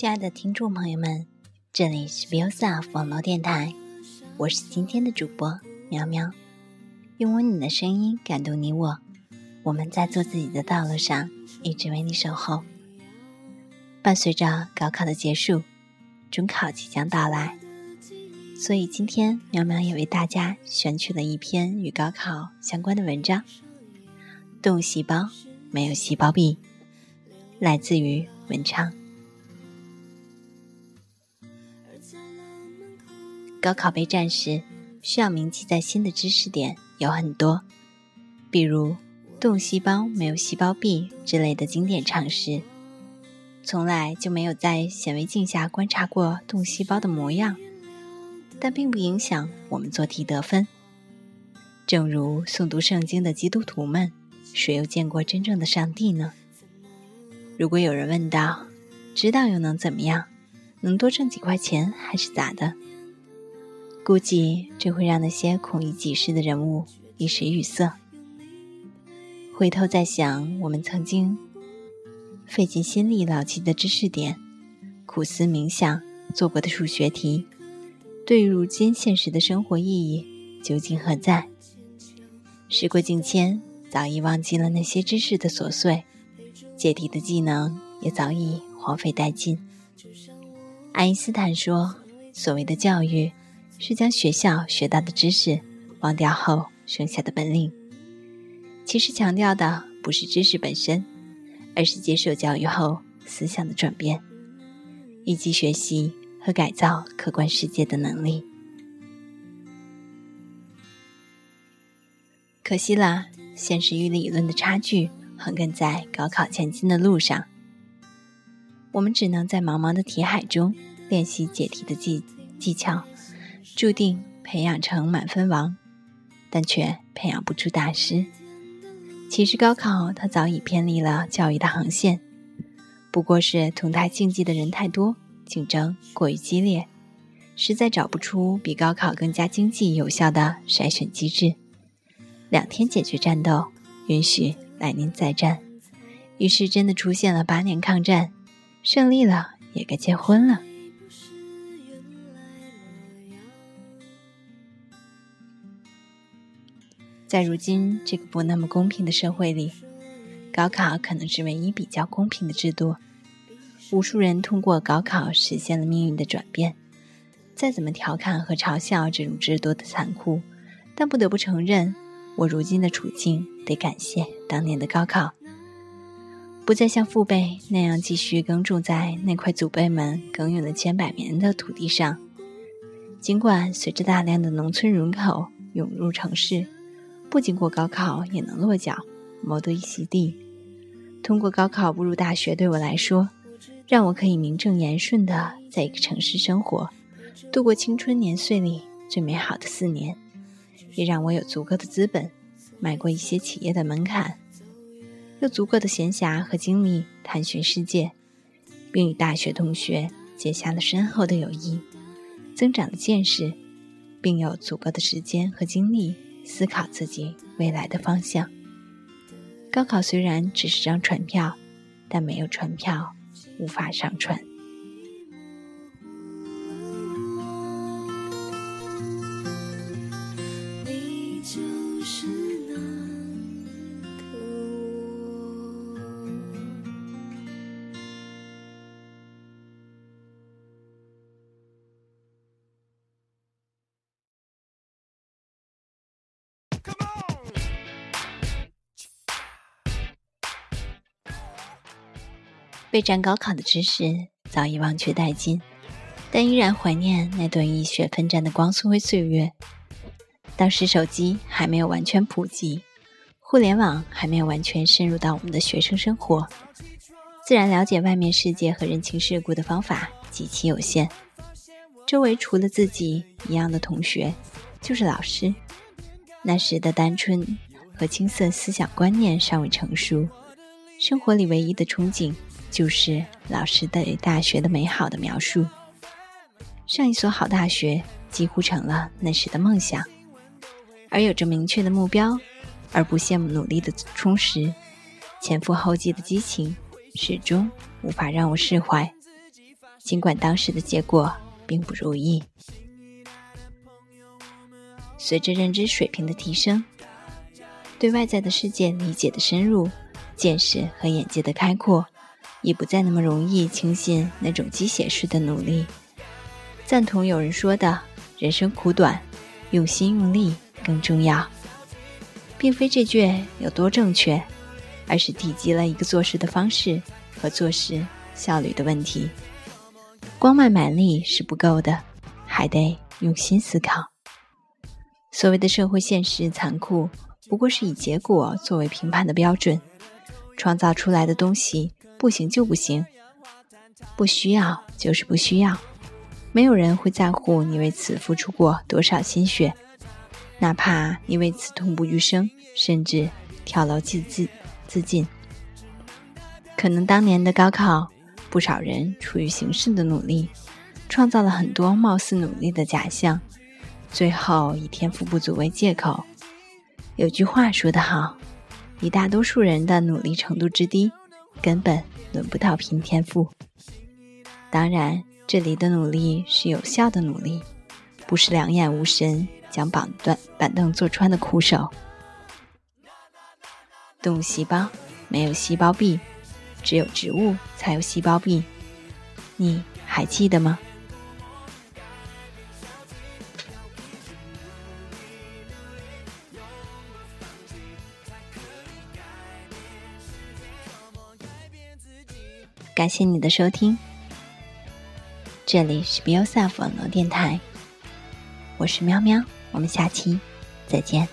亲爱的听众朋友们，这里是 b i o s a 网络电台，我是今天的主播苗苗，用温暖的声音感动你我。我们在做自己的道路上，一直为你守候。伴随着高考的结束，中考即将到来，所以今天苗苗也为大家选取了一篇与高考相关的文章。动物细胞没有细胞壁，来自于文昌。高考备战时，需要铭记在心的知识点有很多，比如“动细胞没有细胞壁”之类的经典常识。从来就没有在显微镜下观察过动细胞的模样，但并不影响我们做题得分。正如诵读圣经的基督徒们，谁又见过真正的上帝呢？如果有人问道：“知道又能怎么样？能多挣几块钱还是咋的？”估计这会让那些孔乙己事的人物一时语塞。回头再想，我们曾经费尽心力牢记的知识点，苦思冥想做过的数学题，对于如今现实的生活意义究竟何在？时过境迁，早已忘记了那些知识的琐碎，解题的技能也早已荒废殆尽。爱因斯坦说：“所谓的教育。”是将学校学到的知识忘掉后剩下的本领。其实强调的不是知识本身，而是接受教育后思想的转变，以及学习和改造客观世界的能力。可惜了，现实与理论的差距横亘在高考前进的路上，我们只能在茫茫的题海中练习解题的技技巧。注定培养成满分王，但却培养不出大师。其实高考它早已偏离了教育的航线，不过是同台竞技的人太多，竞争过于激烈，实在找不出比高考更加经济有效的筛选机制。两天解决战斗，允许来年再战。于是真的出现了八年抗战，胜利了也该结婚了。在如今这个不那么公平的社会里，高考可能是唯一比较公平的制度。无数人通过高考实现了命运的转变。再怎么调侃和嘲笑这种制度的残酷，但不得不承认，我如今的处境得感谢当年的高考。不再像父辈那样继续耕种在那块祖辈们耕耘了千百年的土地上。尽管随着大量的农村人口涌入城市，不经过高考也能落脚，谋得一席地。通过高考步入大学，对我来说，让我可以名正言顺的在一个城市生活，度过青春年岁里最美好的四年，也让我有足够的资本，迈过一些企业的门槛，有足够的闲暇和精力探寻世界，并与大学同学结下了深厚的友谊，增长了见识，并有足够的时间和精力。思考自己未来的方向。高考虽然只是张船票，但没有船票，无法上船。备战高考的知识早已忘却殆尽，但依然怀念那段浴血奋战的光辉岁月。当时手机还没有完全普及，互联网还没有完全深入到我们的学生生活，自然了解外面世界和人情世故的方法极其有限。周围除了自己一样的同学，就是老师。那时的单纯和青涩思想观念尚未成熟，生活里唯一的憧憬。就是老师对大学的美好的描述。上一所好大学几乎成了那时的梦想，而有着明确的目标，而不羡慕努力的充实，前赴后继的激情，始终无法让我释怀。尽管当时的结果并不如意。随着认知水平的提升，对外在的世界理解的深入，见识和眼界的开阔，已不再那么容易轻信那种机械式的努力。赞同有人说的：“人生苦短，用心用力更重要。”并非这句有多正确，而是提及了一个做事的方式和做事效率的问题。光卖蛮力是不够的，还得用心思考。所谓的社会现实残酷，不过是以结果作为评判的标准。创造出来的东西不行就不行，不需要就是不需要。没有人会在乎你为此付出过多少心血。哪怕你为此痛不欲生，甚至跳楼自自自尽，可能当年的高考，不少人出于形式的努力，创造了很多貌似努力的假象，最后以天赋不足为借口。有句话说得好，以大多数人的努力程度之低，根本轮不到凭天赋。当然，这里的努力是有效的努力，不是两眼无神。将板凳板凳坐穿的苦手。动物细胞没有细胞壁，只有植物才有细胞壁。你还记得吗？感谢你的收听，这里是 b i o s e l f 网络电台，我是喵喵。我们下期再见。